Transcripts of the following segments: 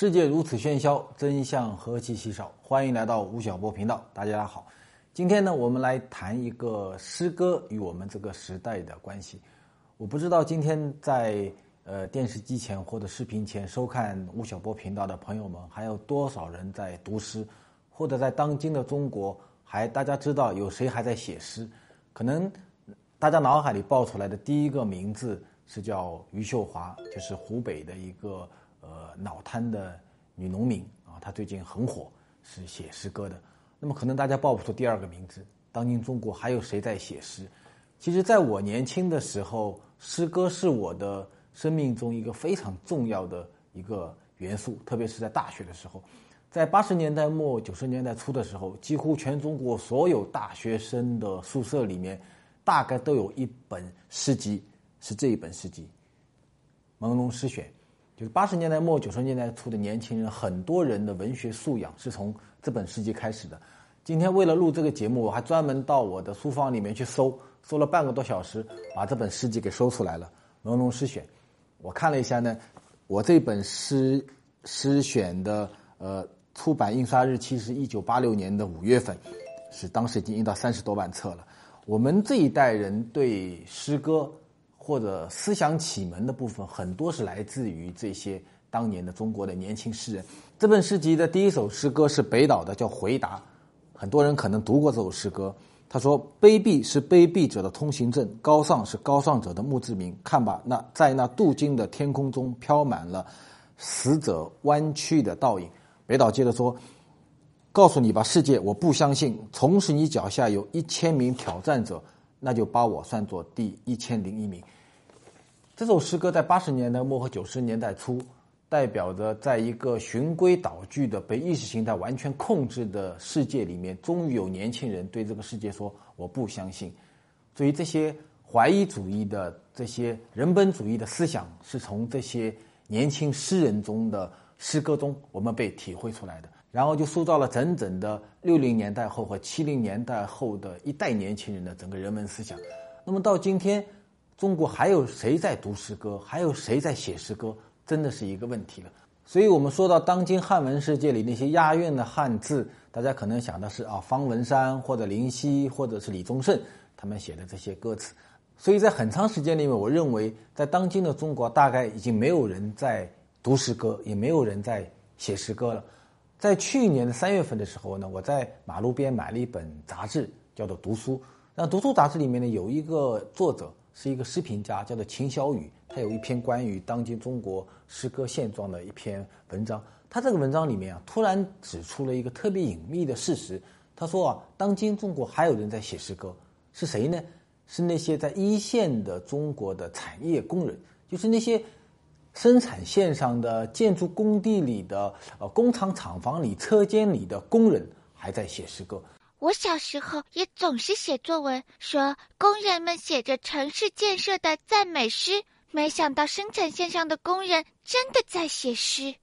世界如此喧嚣，真相何其稀少。欢迎来到吴晓波频道，大家好。今天呢，我们来谈一个诗歌与我们这个时代的关系。我不知道今天在呃电视机前或者视频前收看吴晓波频道的朋友们，还有多少人在读诗，或者在当今的中国，还大家知道有谁还在写诗？可能大家脑海里爆出来的第一个名字是叫余秀华，就是湖北的一个。呃，脑瘫的女农民啊，她最近很火，是写诗歌的。那么可能大家报不出第二个名字。当今中国还有谁在写诗？其实，在我年轻的时候，诗歌是我的生命中一个非常重要的一个元素，特别是在大学的时候。在八十年代末九十年代初的时候，几乎全中国所有大学生的宿舍里面，大概都有一本诗集，是这一本诗集《朦胧诗选》。就是八十年代末九十年代初的年轻人，很多人的文学素养是从这本诗集开始的。今天为了录这个节目，我还专门到我的书房里面去搜，搜了半个多小时，把这本诗集给搜出来了，《朦胧诗选》。我看了一下呢，我这本诗诗选的呃出版印刷日期是一九八六年的五月份，是当时已经印到三十多万册了。我们这一代人对诗歌。或者思想启蒙的部分很多是来自于这些当年的中国的年轻诗人。这本诗集的第一首诗歌是北岛的，叫《回答》。很多人可能读过这首诗歌。他说：“卑鄙是卑鄙者的通行证，高尚是高尚者的墓志铭。看吧，那在那镀金的天空中飘满了死者弯曲的倒影。”北岛接着说：“告诉你吧，世界，我不相信，从此你脚下有一千名挑战者。”那就把我算作第一千零一名。这首诗歌在八十年代末和九十年代初，代表着在一个循规蹈矩的被意识形态完全控制的世界里面，终于有年轻人对这个世界说：“我不相信。”所以这些怀疑主义的、这些人本主义的思想，是从这些年轻诗人中的诗歌中，我们被体会出来的。然后就塑造了整整的六零年代后和七零年代后的一代年轻人的整个人文思想。那么到今天，中国还有谁在读诗歌？还有谁在写诗歌？真的是一个问题了。所以我们说到当今汉文世界里那些押韵的汉字，大家可能想的是啊方文山或者林夕或者是李宗盛他们写的这些歌词。所以在很长时间里面，我认为在当今的中国，大概已经没有人在读诗歌，也没有人在写诗歌了。在去年的三月份的时候呢，我在马路边买了一本杂志，叫做《读书》。那《读书》杂志里面呢，有一个作者是一个诗评家，叫做秦小雨。他有一篇关于当今中国诗歌现状的一篇文章。他这个文章里面啊，突然指出了一个特别隐秘的事实。他说啊，当今中国还有人在写诗歌，是谁呢？是那些在一线的中国的产业工人，就是那些。生产线上的建筑工地里的呃工厂厂房里车间里的工人还在写诗歌。我小时候也总是写作文，说工人们写着城市建设的赞美诗。没想到生产线上的工人真的在写诗，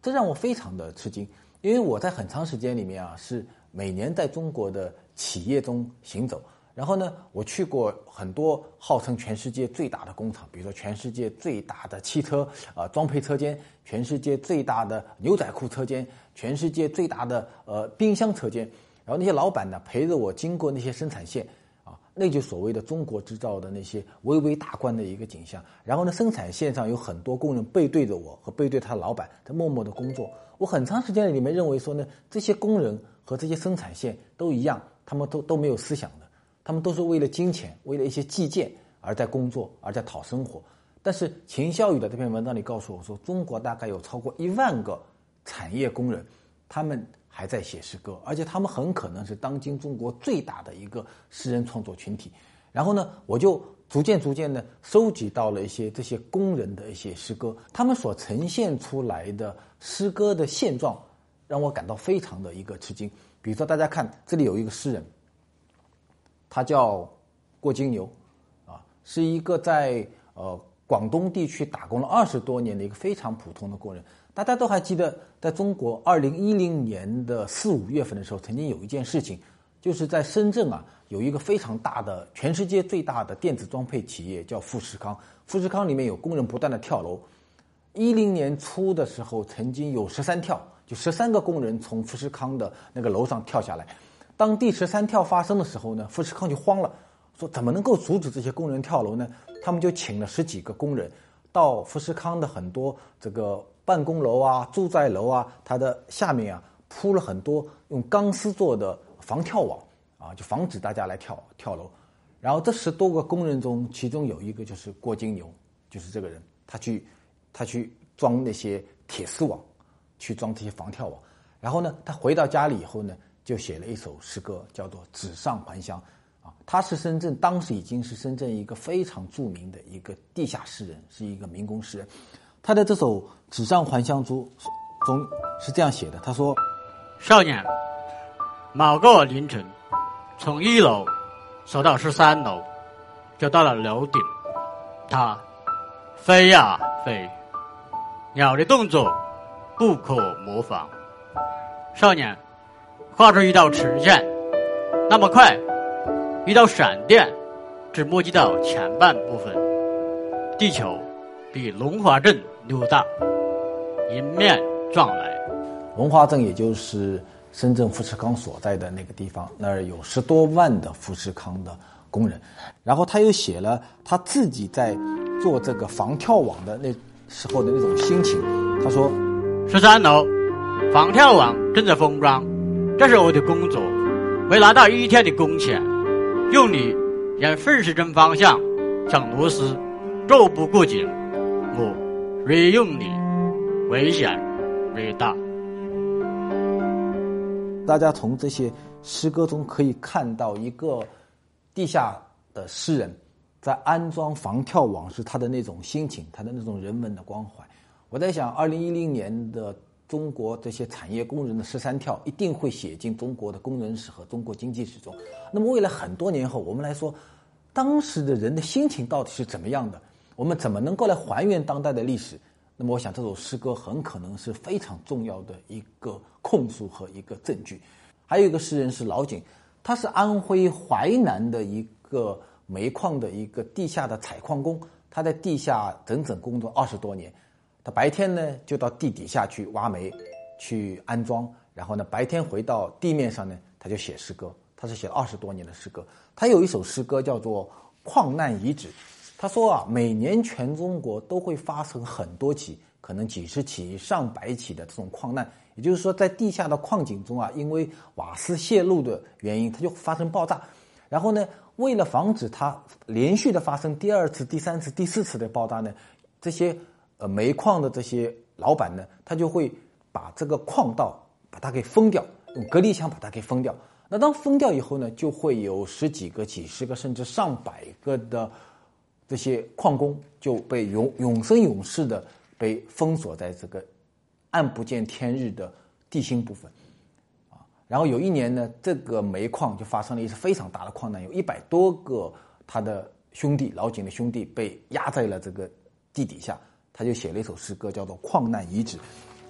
这让我非常的吃惊。因为我在很长时间里面啊，是每年在中国的企业中行走。然后呢，我去过很多号称全世界最大的工厂，比如说全世界最大的汽车呃装配车间，全世界最大的牛仔裤车间，全世界最大的呃冰箱车间。然后那些老板呢，陪着我经过那些生产线，啊，那就所谓的中国制造的那些巍巍大观的一个景象。然后呢，生产线上有很多工人背对着我和背对他老板在默默的工作。我很长时间里面认为说呢，这些工人和这些生产线都一样，他们都都没有思想的。他们都是为了金钱，为了一些计件而在工作，而在讨生活。但是秦孝宇的这篇文章里告诉我说，中国大概有超过一万个产业工人，他们还在写诗歌，而且他们很可能是当今中国最大的一个诗人创作群体。然后呢，我就逐渐逐渐的收集到了一些这些工人的一些诗歌，他们所呈现出来的诗歌的现状，让我感到非常的一个吃惊。比如说，大家看这里有一个诗人。他叫郭金牛，啊，是一个在呃广东地区打工了二十多年的一个非常普通的工人。大家都还记得，在中国二零一零年的四五月份的时候，曾经有一件事情，就是在深圳啊，有一个非常大的全世界最大的电子装配企业叫富士康。富士康里面有工人不断的跳楼，一零年初的时候，曾经有十三跳，就十三个工人从富士康的那个楼上跳下来。当第十三跳发生的时候呢，富士康就慌了，说怎么能够阻止这些工人跳楼呢？他们就请了十几个工人到富士康的很多这个办公楼啊、住宅楼啊，它的下面啊铺了很多用钢丝做的防跳网啊，就防止大家来跳跳楼。然后这十多个工人中，其中有一个就是郭金牛，就是这个人，他去他去装那些铁丝网，去装这些防跳网。然后呢，他回到家里以后呢，就写了一首诗歌，叫做《纸上还乡》。啊，他是深圳当时已经是深圳一个非常著名的一个地下诗人，是一个民工诗人。他的这首《纸上还乡书》中是这样写的：他说，少年，某个凌晨，从一楼走到十三楼，就到了楼顶。他飞呀飞，鸟的动作不可模仿。少年，画出一道直线，那么快。一道闪电只摸及到前半部分，地球比龙华镇溜大，迎面撞来。龙华镇也就是深圳富士康所在的那个地方，那儿有十多万的富士康的工人。然后他又写了他自己在做这个防跳网的那时候的那种心情。他说：“十三楼防跳网正在封装，这是我的工作，没拿到一天的工钱。”用你沿顺时针方向上螺丝，若不过紧，我越用你，危险越大。大家从这些诗歌中可以看到，一个地下的诗人，在安装防跳网时他的那种心情，他的那种人文的关怀。我在想，二零一零年的。中国这些产业工人的十三跳一定会写进中国的工人史和中国经济史中。那么未来很多年后，我们来说，当时的人的心情到底是怎么样的？我们怎么能够来还原当代的历史？那么我想这首诗歌很可能是非常重要的一个控诉和一个证据。还有一个诗人是老井，他是安徽淮南的一个煤矿的一个地下的采矿工，他在地下整整工作二十多年。他白天呢就到地底下去挖煤，去安装，然后呢白天回到地面上呢他就写诗歌。他是写了二十多年的诗歌。他有一首诗歌叫做《矿难遗址》。他说啊，每年全中国都会发生很多起，可能几十起、上百起的这种矿难。也就是说，在地下的矿井中啊，因为瓦斯泄漏的原因，它就发生爆炸。然后呢，为了防止它连续的发生第二次、第三次、第四次的爆炸呢，这些。呃，煤矿的这些老板呢，他就会把这个矿道把它给封掉，用隔离墙把它给封掉。那当封掉以后呢，就会有十几个、几十个，甚至上百个的这些矿工就被永永生永世的被封锁在这个暗不见天日的地心部分啊。然后有一年呢，这个煤矿就发生了一次非常大的矿难，有一百多个他的兄弟老井的兄弟被压在了这个地底下。他就写了一首诗歌，叫做《矿难遗址》。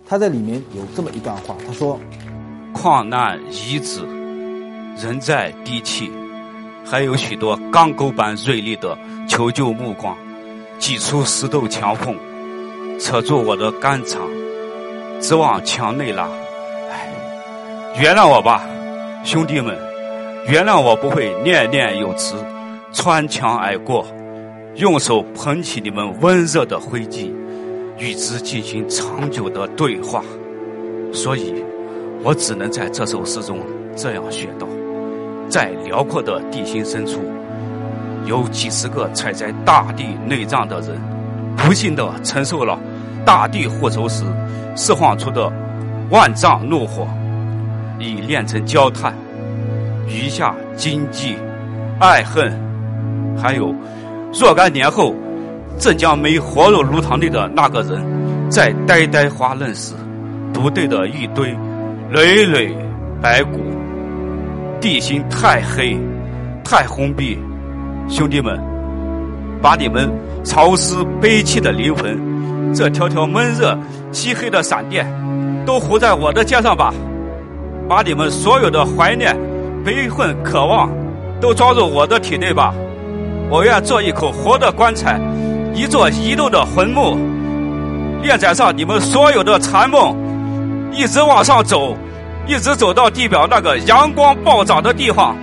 他在里面有这么一段话，他说：“矿难遗址，人在低气，还有许多钢钩般锐利的求救目光，挤出石头墙缝，扯住我的肝肠，直往墙内拉。哎，原谅我吧，兄弟们，原谅我不会念念有词，穿墙而过。”用手捧起你们温热的灰烬，与之进行长久的对话，所以，我只能在这首诗中这样写道：在辽阔的地心深处，有几十个踩在大地内脏的人，不幸的承受了大地复仇时释放出的万丈怒火，已炼成焦炭，余下荆棘、爱恨，还有。若干年后，镇江煤活入炉膛内的那个人，在呆呆发愣时，独对的一堆累累白骨。地心太黑，太封闭，兄弟们，把你们潮湿悲戚的灵魂，这条条闷热漆黑的闪电，都糊在我的肩上吧。把你们所有的怀念、悲愤、渴望，都装入我的体内吧。我愿做一口活的棺材，一座遗漏的坟墓。连载上你们所有的残梦，一直往上走，一直走到地表那个阳光暴涨的地方，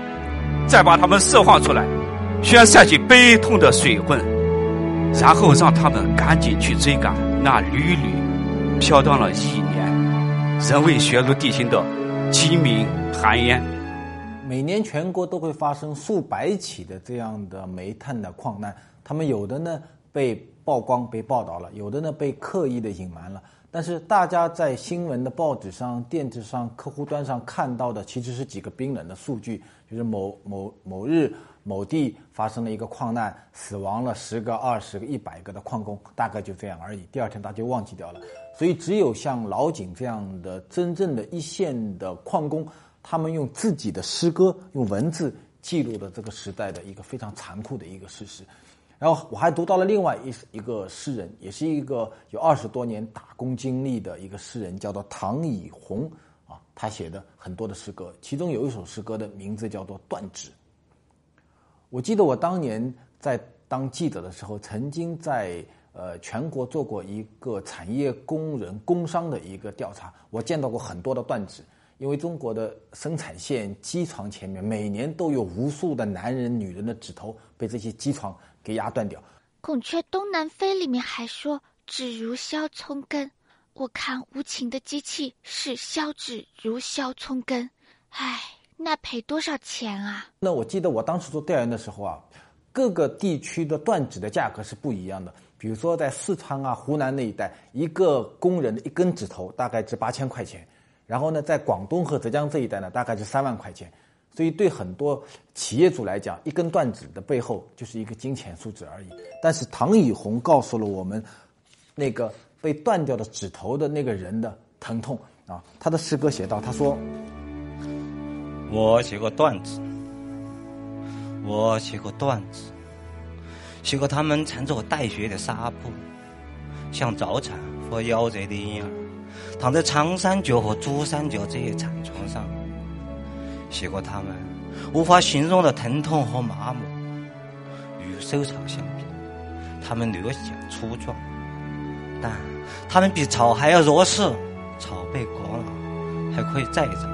再把他们释放出来，宣散去悲痛的水分，然后让他们赶紧去追赶那缕缕飘荡了一年、仍未学入地心的鸡鸣寒烟。每年全国都会发生数百起的这样的煤炭的矿难，他们有的呢被曝光、被报道了，有的呢被刻意的隐瞒了。但是大家在新闻的报纸上、电视上、客户端上看到的，其实是几个冰冷的数据，就是某某某日某地发生了一个矿难，死亡了十个、二十个、一百个的矿工，大概就这样而已。第二天大家就忘记掉了。所以只有像老井这样的真正的一线的矿工。他们用自己的诗歌、用文字记录了这个时代的一个非常残酷的一个事实。然后我还读到了另外一一个诗人，也是一个有二十多年打工经历的一个诗人，叫做唐以红啊。他写的很多的诗歌，其中有一首诗歌的名字叫做《断指》。我记得我当年在当记者的时候，曾经在呃全国做过一个产业工人工伤的一个调查，我见到过很多的断指。因为中国的生产线机床前面每年都有无数的男人、女人的指头被这些机床给压断掉。《孔雀东南飞》里面还说“指如削葱根”，我看无情的机器是削指如削葱根，唉，那赔多少钱啊？那我记得我当时做调研的时候啊，各个地区的断指的价格是不一样的。比如说在四川啊、湖南那一带，一个工人的一根指头大概值八千块钱。然后呢，在广东和浙江这一带呢，大概是三万块钱，所以对很多企业主来讲，一根断指的背后就是一个金钱数字而已。但是唐以红告诉了我们，那个被断掉的指头的那个人的疼痛啊。他的诗歌写道：“他说，我写过段子，我写过段子，写过他们缠着带血的纱布，像早产或夭折的婴儿。”躺在长三角和珠三角这些产床上，写过他们无法形容的疼痛和麻木。与收草相比，他们略显粗壮，但他们比草还要弱势。草被割了，还可以再长；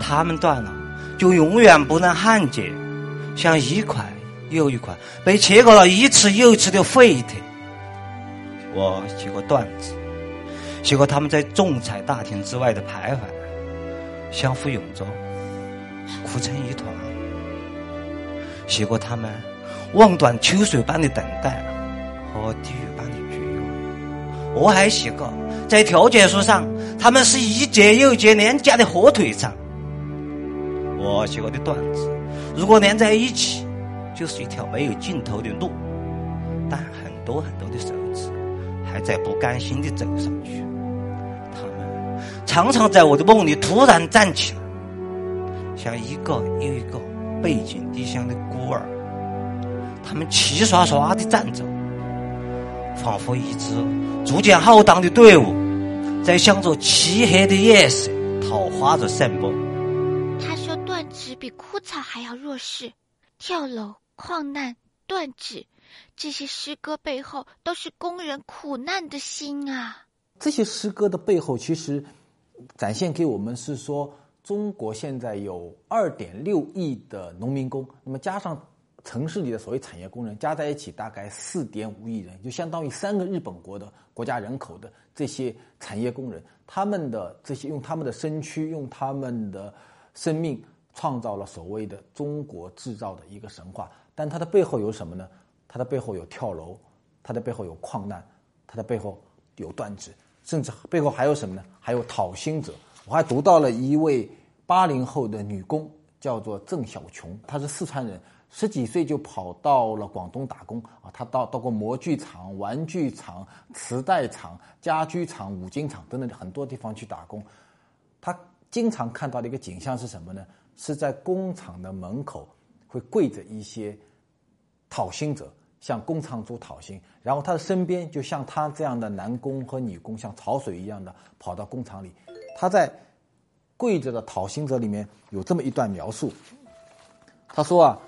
他们断了，就永远不能焊接，像一块又一块被切割了一次又一次的废铁。我写过段子。结果他们在仲裁大厅之外的徘徊，相互拥着，哭成一团。结果他们望断秋水般的等待和地狱般的绝望。我还写过在调解书上，他们是一节又一节连加的火腿肠。我写过的段子，如果连在一起，就是一条没有尽头的路。但很多很多的手指还在不甘心地走上去。常常在我的梦里突然站起来，像一个又一个背井离乡的孤儿。他们齐刷刷地站着，仿佛一支逐渐浩荡的队伍，在向着漆黑的夜色讨花着散步。他说：“断指比枯草还要弱势，跳楼、矿难、断指，这些诗歌背后都是工人苦难的心啊！这些诗歌的背后，其实……”展现给我们是说，中国现在有二点六亿的农民工，那么加上城市里的所谓产业工人，加在一起大概四点五亿人，就相当于三个日本国的国家人口的这些产业工人，他们的这些用他们的身躯，用他们的生命，创造了所谓的中国制造的一个神话。但它的背后有什么呢？它的背后有跳楼，它的背后有矿难，它的背后有断指。甚至背后还有什么呢？还有讨薪者。我还读到了一位八零后的女工，叫做郑小琼，她是四川人，十几岁就跑到了广东打工啊。她到到过模具厂、玩具厂、磁带厂、家居厂、五金厂等等很多地方去打工。她经常看到的一个景象是什么呢？是在工厂的门口会跪着一些讨薪者。向工厂主讨薪，然后他的身边就像他这样的男工和女工，像潮水一样的跑到工厂里。他在跪着的讨薪者里面有这么一段描述，他说啊，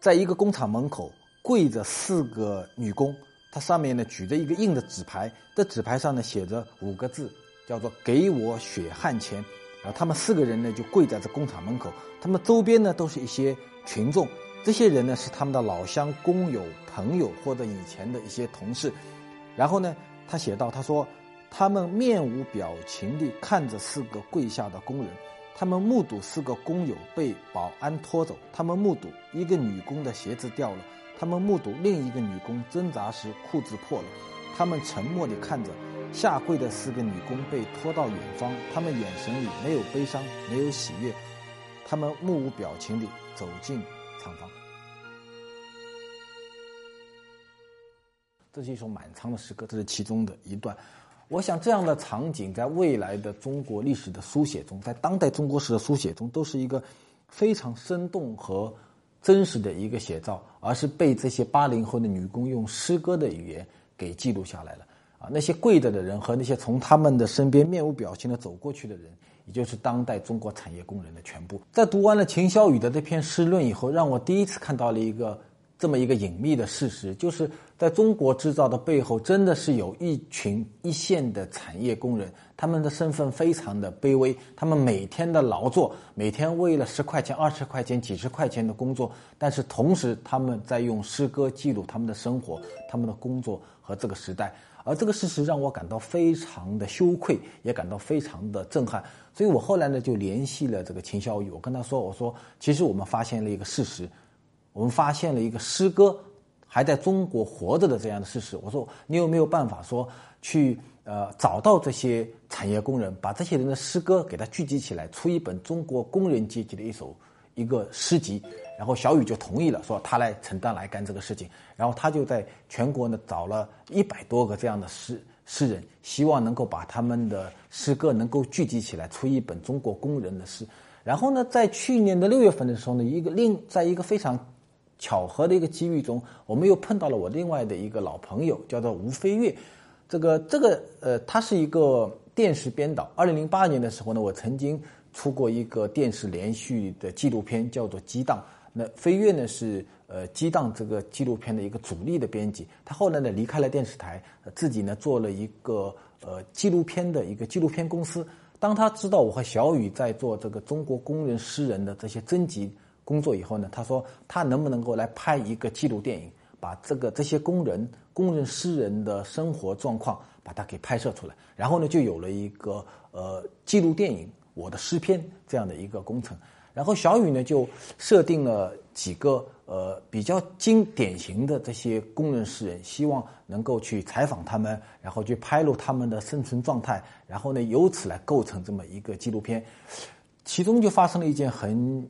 在一个工厂门口跪着四个女工，她上面呢举着一个硬的纸牌，这纸牌上呢写着五个字，叫做“给我血汗钱”。然后他们四个人呢就跪在这工厂门口，他们周边呢都是一些群众，这些人呢是他们的老乡、工友、朋友或者以前的一些同事。然后呢，他写道：“他说，他们面无表情地看着四个跪下的工人，他们目睹四个工友被保安拖走，他们目睹一个女工的鞋子掉了，他们目睹另一个女工挣扎时裤子破了，他们沉默地看着。”下跪的四个女工被拖到远方，他们眼神里没有悲伤，没有喜悦，他们目无表情地走进厂房。这是一首满仓的诗歌，这是其中的一段。我想，这样的场景在未来的中国历史的书写中，在当代中国史的书写中，都是一个非常生动和真实的一个写照，而是被这些八零后的女工用诗歌的语言给记录下来了。啊，那些跪着的人和那些从他们的身边面无表情的走过去的人，也就是当代中国产业工人的全部。在读完了秦霄雨的这篇诗论以后，让我第一次看到了一个这么一个隐秘的事实，就是在中国制造的背后，真的是有一群一线的产业工人，他们的身份非常的卑微，他们每天的劳作，每天为了十块钱、二十块钱、几十块钱的工作，但是同时他们在用诗歌记录他们的生活、他们的工作和这个时代。而这个事实让我感到非常的羞愧，也感到非常的震撼。所以我后来呢就联系了这个秦小雨，我跟他说：“我说，其实我们发现了一个事实，我们发现了一个诗歌还在中国活着的这样的事实。我说，你有没有办法说去呃找到这些产业工人，把这些人的诗歌给他聚集起来，出一本中国工人阶级的一首一个诗集？”然后小雨就同意了，说他来承担来干这个事情。然后他就在全国呢找了一百多个这样的诗诗人，希望能够把他们的诗歌能够聚集起来，出一本中国工人的诗。然后呢，在去年的六月份的时候呢，一个另在一个非常巧合的一个机遇中，我们又碰到了我另外的一个老朋友，叫做吴飞跃。这个这个呃，他是一个电视编导。二零零八年的时候呢，我曾经出过一个电视连续的纪录片，叫做《激荡》。那飞跃呢是呃《激荡》这个纪录片的一个主力的编辑，他后来呢离开了电视台，自己呢做了一个呃纪录片的一个纪录片公司。当他知道我和小雨在做这个中国工人诗人的这些征集工作以后呢，他说他能不能够来拍一个纪录电影，把这个这些工人工人诗人的生活状况把它给拍摄出来，然后呢就有了一个呃纪录电影《我的诗篇》这样的一个工程。然后小雨呢就设定了几个呃比较经典型的这些工人诗人，希望能够去采访他们，然后去拍录他们的生存状态，然后呢由此来构成这么一个纪录片。其中就发生了一件很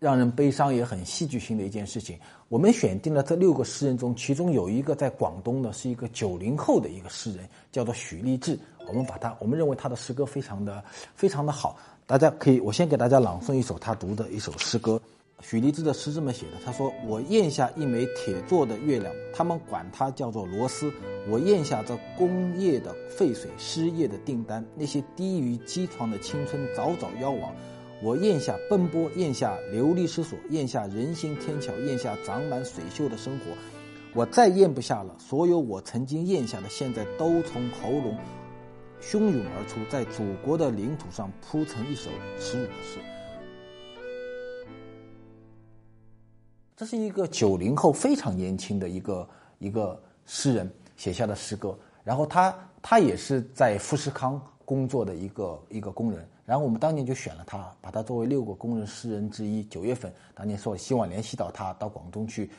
让人悲伤也很戏剧性的一件事情。我们选定了这六个诗人中，其中有一个在广东的是一个九零后的一个诗人，叫做许立志。我们把他，我们认为他的诗歌非常的非常的好。大家可以，我先给大家朗诵一首他读的一首诗歌。许立志的诗这么写的：他说，我咽下一枚铁做的月亮，他们管它叫做螺丝。我咽下这工业的废水、失业的订单，那些低于机床的青春早早夭亡。我咽下奔波，咽下流离失所，咽下人行天桥，咽下长满水锈的生活。我再咽不下了，所有我曾经咽下的，现在都从喉咙。汹涌而出，在祖国的领土上铺成一首耻辱的诗。这是一个九零后非常年轻的一个一个诗人写下的诗歌。然后他他也是在富士康工作的一个一个工人。然后我们当年就选了他，把他作为六个工人诗人之一。九月份当年说希望联系到他到广东去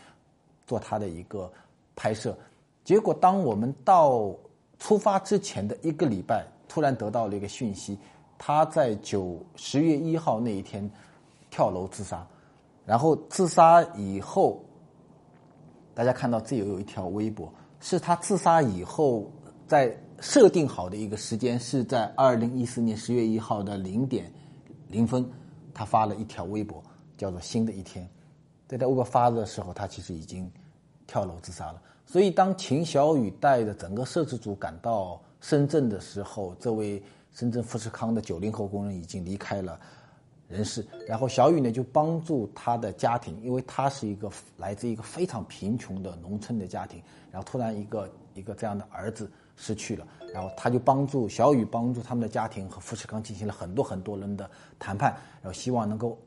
做他的一个拍摄。结果当我们到。出发之前的一个礼拜，突然得到了一个讯息，他在九十月一号那一天跳楼自杀，然后自杀以后，大家看到这有有一条微博，是他自杀以后在设定好的一个时间，是在二零一四年十月一号的零点零分，他发了一条微博，叫做“新的一天”。在他微博发的时候，他其实已经跳楼自杀了。所以，当秦小雨带着整个摄制组赶到深圳的时候，这位深圳富士康的九零后工人已经离开了人世，然后小雨呢就帮助他的家庭，因为他是一个来自一个非常贫穷的农村的家庭，然后突然一个一个这样的儿子失去了，然后他就帮助小雨帮助他们的家庭和富士康进行了很多很多人的谈判，然后希望能够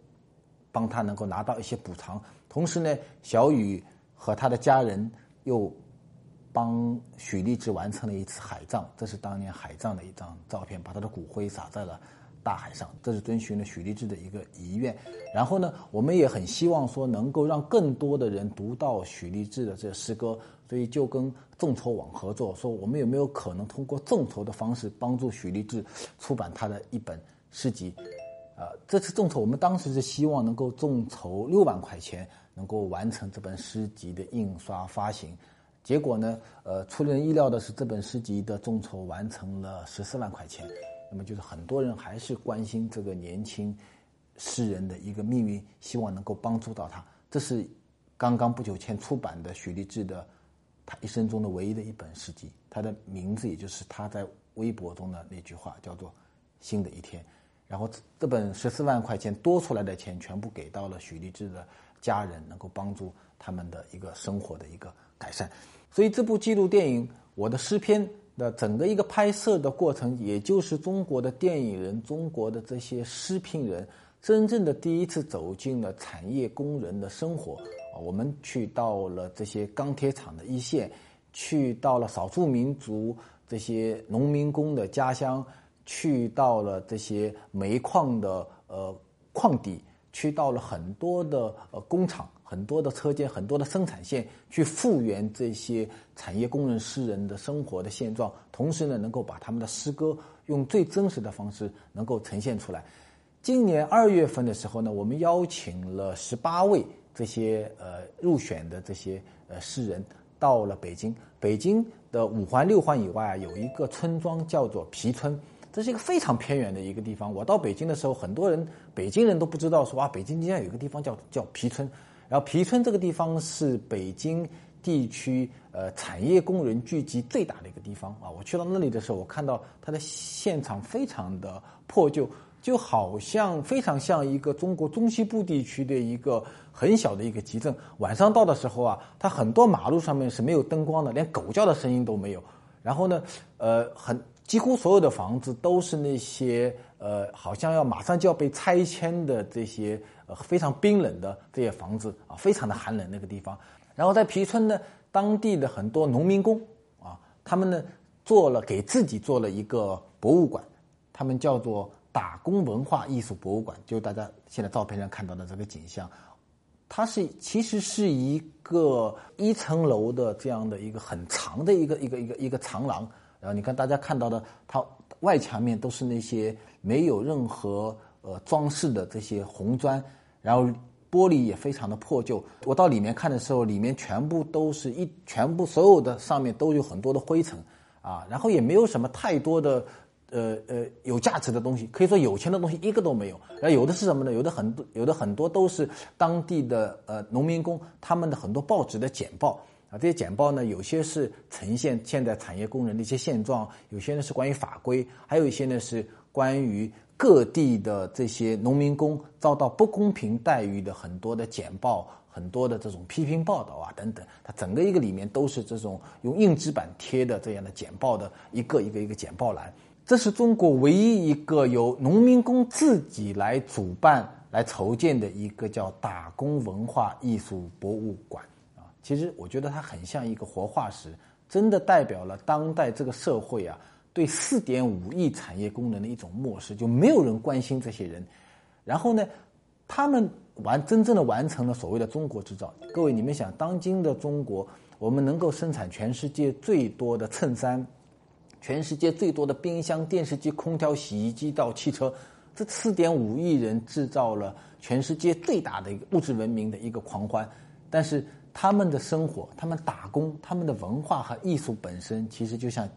帮他能够拿到一些补偿。同时呢，小雨和他的家人又帮许立志完成了一次海葬，这是当年海葬的一张照片，把他的骨灰撒在了。大海上，这是遵循了许立志的一个遗愿。然后呢，我们也很希望说能够让更多的人读到许立志的这诗歌，所以就跟众筹网合作，说我们有没有可能通过众筹的方式帮助许立志出版他的一本诗集？呃，这次众筹，我们当时是希望能够众筹六万块钱，能够完成这本诗集的印刷发行。结果呢，呃，出人意料的是，这本诗集的众筹完成了十四万块钱。那么就是很多人还是关心这个年轻诗人的一个命运，希望能够帮助到他。这是刚刚不久前出版的许立志的他一生中的唯一的一本诗集，他的名字也就是他在微博中的那句话，叫做“新的一天”。然后这本十四万块钱多出来的钱，全部给到了许立志的家人，能够帮助他们的一个生活的一个改善。所以这部纪录电影《我的诗篇》。的整个一个拍摄的过程，也就是中国的电影人、中国的这些诗评人，真正的第一次走进了产业工人的生活啊！我们去到了这些钢铁厂的一线，去到了少数民族这些农民工的家乡，去到了这些煤矿的呃矿底，去到了很多的呃工厂。很多的车间，很多的生产线，去复原这些产业工人诗人的生活的现状，同时呢，能够把他们的诗歌用最真实的方式能够呈现出来。今年二月份的时候呢，我们邀请了十八位这些呃入选的这些呃诗人到了北京。北京的五环六环以外，有一个村庄叫做皮村。这是一个非常偏远的一个地方。我到北京的时候，很多人北京人都不知道说啊，北京竟然有一个地方叫叫皮村。然后皮村这个地方是北京地区呃产业工人聚集最大的一个地方啊。我去到那里的时候，我看到它的现场非常的破旧，就好像非常像一个中国中西部地区的一个很小的一个集镇。晚上到的时候啊，它很多马路上面是没有灯光的，连狗叫的声音都没有。然后呢，呃，很几乎所有的房子都是那些呃，好像要马上就要被拆迁的这些呃。非常冰冷的这些房子啊，非常的寒冷那个地方。然后在皮村呢，当地的很多农民工啊，他们呢做了给自己做了一个博物馆，他们叫做打工文化艺术博物馆，就大家现在照片上看到的这个景象。它是其实是一个一层楼的这样的一个很长的一个一个一个一个长廊。然后你看大家看到的，它外墙面都是那些没有任何呃装饰的这些红砖。然后玻璃也非常的破旧，我到里面看的时候，里面全部都是一全部所有的上面都有很多的灰尘啊，然后也没有什么太多的呃呃有价值的东西，可以说有钱的东西一个都没有。然后有的是什么呢？有的很多有的很多都是当地的呃农民工他们的很多报纸的简报啊，这些简报呢，有些是呈现现在产业工人的一些现状，有些呢是关于法规，还有一些呢是关于。各地的这些农民工遭到不公平待遇的很多的简报，很多的这种批评报道啊等等，它整个一个里面都是这种用硬纸板贴的这样的简报的一个一个一个简报栏。这是中国唯一一个由农民工自己来主办、来筹建的一个叫打工文化艺术博物馆。其实我觉得它很像一个活化石，真的代表了当代这个社会啊。对四点五亿产业工人的一种漠视，就没有人关心这些人。然后呢，他们完真正的完成了所谓的中国制造。各位，你们想，当今的中国，我们能够生产全世界最多的衬衫，全世界最多的冰箱、电视机、空调、洗衣机到汽车，这四点五亿人制造了全世界最大的一个物质文明的一个狂欢。但是他们的生活，他们打工，他们的文化和艺术本身，其实就像。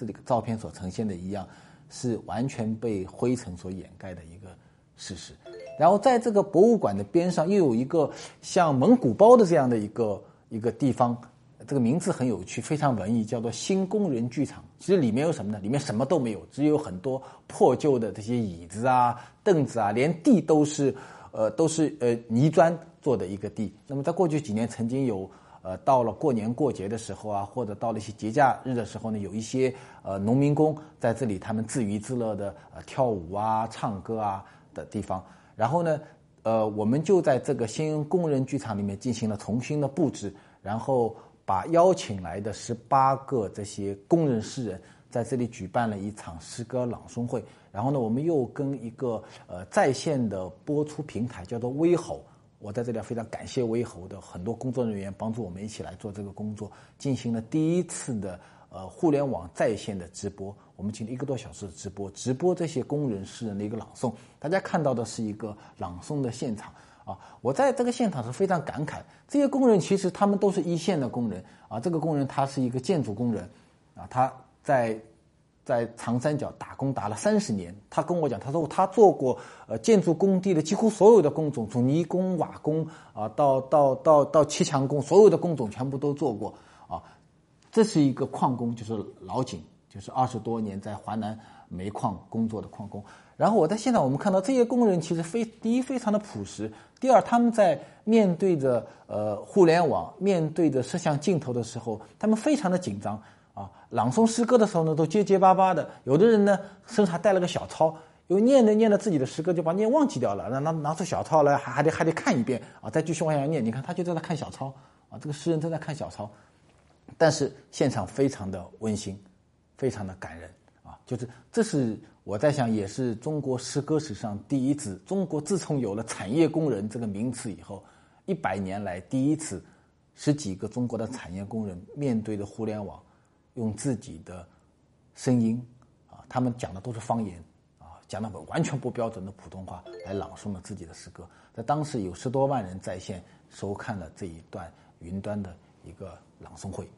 这里个照片所呈现的一样，是完全被灰尘所掩盖的一个事实。然后在这个博物馆的边上，又有一个像蒙古包的这样的一个一个地方，这个名字很有趣，非常文艺，叫做“新工人剧场”。其实里面有什么呢？里面什么都没有，只有很多破旧的这些椅子啊、凳子啊，连地都是，呃，都是呃泥砖做的一个地。那么在过去几年，曾经有呃到了过年过节的时候啊，或者到了一些节假日的时候呢，有一些呃农民工在这里，他们自娱自乐的呃跳舞啊、唱歌啊的地方。然后呢，呃，我们就在这个新工人剧场里面进行了重新的布置，然后把邀请来的十八个这些工人诗人在这里举办了一场诗歌朗诵会。然后呢，我们又跟一个呃在线的播出平台叫做微吼，我在这里非常感谢微吼的很多工作人员帮助我们一起来做这个工作，进行了第一次的呃互联网在线的直播。我们请了一个多小时的直播，直播这些工人诗人的一个朗诵。大家看到的是一个朗诵的现场啊！我在这个现场是非常感慨，这些工人其实他们都是一线的工人啊。这个工人他是一个建筑工人啊，他在在长三角打工打了三十年。他跟我讲，他说他做过呃建筑工地的几乎所有的工种，从泥工、瓦工啊到到到到砌墙工，所有的工种全部都做过啊。这是一个矿工，就是老井。就是二十多年在华南煤矿工作的矿工，然后我在现场我们看到这些工人其实非第一非常的朴实，第二他们在面对着呃互联网、面对着摄像镜头的时候，他们非常的紧张啊。朗诵诗歌的时候呢，都结结巴巴的，有的人呢身上还带了个小抄，又念着念着自己的诗歌就把念忘记掉了，那拿拿出小抄来还还得还得看一遍啊，再继续往下念。你看他就在那看小抄啊，这个诗人正在看小抄，但是现场非常的温馨。非常的感人啊！就是这是我在想，也是中国诗歌史上第一次。中国自从有了产业工人这个名词以后，一百年来第一次，十几个中国的产业工人面对着互联网，用自己的声音啊，他们讲的都是方言啊，讲的完全不标准的普通话来朗诵了自己的诗歌。在当时有十多万人在线收看了这一段云端的一个朗诵会。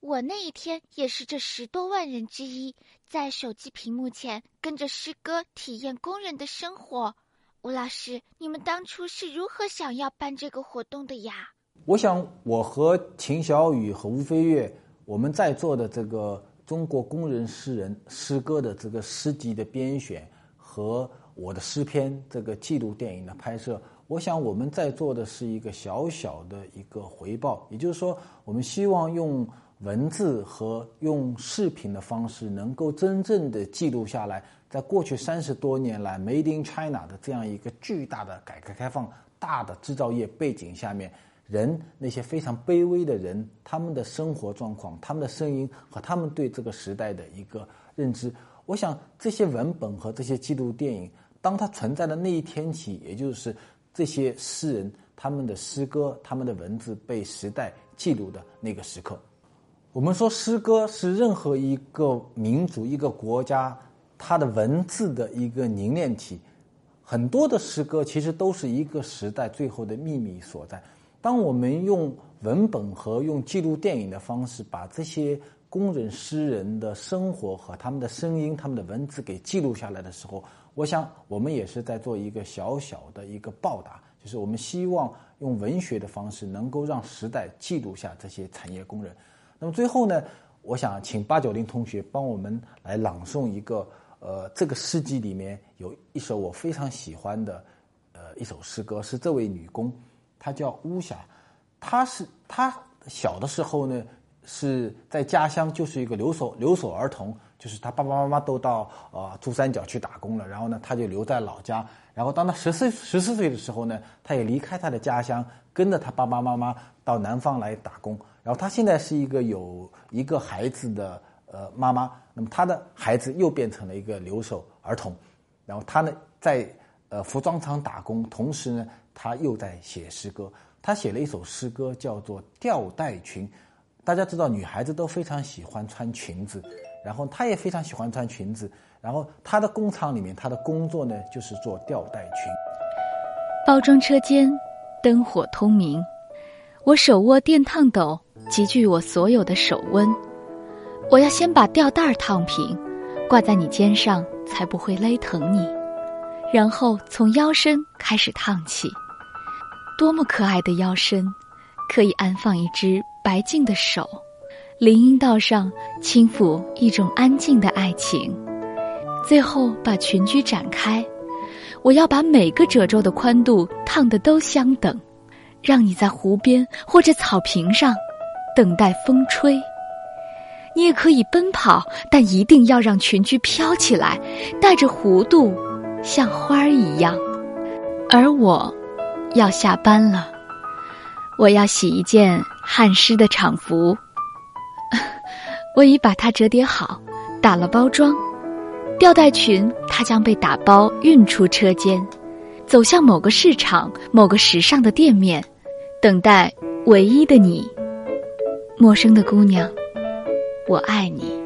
我那一天也是这十多万人之一，在手机屏幕前跟着诗歌体验工人的生活。吴老师，你们当初是如何想要办这个活动的呀？我想，我和秦小雨和吴飞跃，我们在做的这个中国工人诗人诗歌的这个诗集的编选和我的诗篇这个纪录电影的拍摄，我想我们在做的是一个小小的一个回报，也就是说，我们希望用。文字和用视频的方式，能够真正的记录下来，在过去三十多年来，Made in China 的这样一个巨大的改革开放、大的制造业背景下面，人那些非常卑微的人，他们的生活状况、他们的声音和他们对这个时代的一个认知。我想，这些文本和这些纪录电影，当它存在的那一天起，也就是这些诗人他们的诗歌、他们的文字被时代记录的那个时刻。我们说，诗歌是任何一个民族、一个国家它的文字的一个凝练体。很多的诗歌其实都是一个时代最后的秘密所在。当我们用文本和用记录电影的方式，把这些工人诗人的生活和他们的声音、他们的文字给记录下来的时候，我想我们也是在做一个小小的一个报答，就是我们希望用文学的方式，能够让时代记录下这些产业工人。那么最后呢，我想请八九零同学帮我们来朗诵一个，呃，这个诗集里面有一首我非常喜欢的，呃，一首诗歌，是这位女工，他叫巫霞，他是他小的时候呢是在家乡就是一个留守留守儿童，就是他爸爸妈妈都到呃珠三角去打工了，然后呢，他就留在老家，然后当他十四十四岁的时候呢，他也离开他的家乡，跟着他爸爸妈妈到南方来打工。然后他现在是一个有一个孩子的呃妈妈，那么他的孩子又变成了一个留守儿童，然后他呢在呃服装厂打工，同时呢她又在写诗歌。她写了一首诗歌叫做《吊带裙》，大家知道女孩子都非常喜欢穿裙子，然后她也非常喜欢穿裙子。然后她的工厂里面，她的工作呢就是做吊带裙。包装车间灯火通明，我手握电烫斗。集聚我所有的手温，我要先把吊带烫平，挂在你肩上才不会勒疼你，然后从腰身开始烫起。多么可爱的腰身，可以安放一只白净的手，林荫道上轻抚一种安静的爱情，最后把裙裾展开。我要把每个褶皱的宽度烫得都相等，让你在湖边或者草坪上等待风吹。你也可以奔跑，但一定要让裙裾飘起来，带着弧度，像花儿一样。而我，要下班了，我要洗一件汗湿的厂服。我已把它折叠好，打了包装。吊带裙，它将被打包运出车间，走向某个市场、某个时尚的店面，等待唯一的你，陌生的姑娘，我爱你。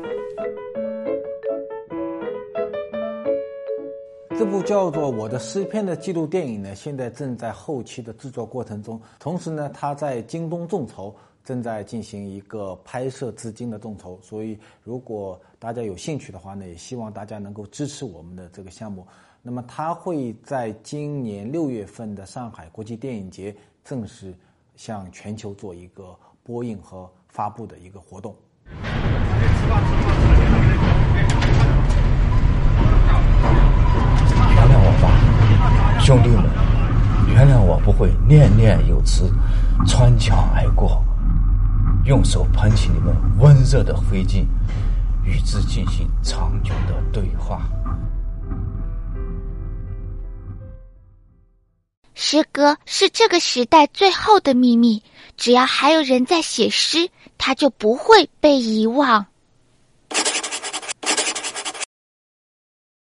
这部叫做《我的诗篇》的纪录电影呢，现在正在后期的制作过程中，同时呢，它在京东众筹。正在进行一个拍摄资金的众筹，所以如果大家有兴趣的话呢，也希望大家能够支持我们的这个项目。那么，它会在今年六月份的上海国际电影节正式向全球做一个播映和发布的一个活动。兄弟们，原谅我不会念念有词，穿墙而过。用手捧起你们温热的灰烬，与之进行长久的对话。诗歌是这个时代最后的秘密，只要还有人在写诗，它就不会被遗忘。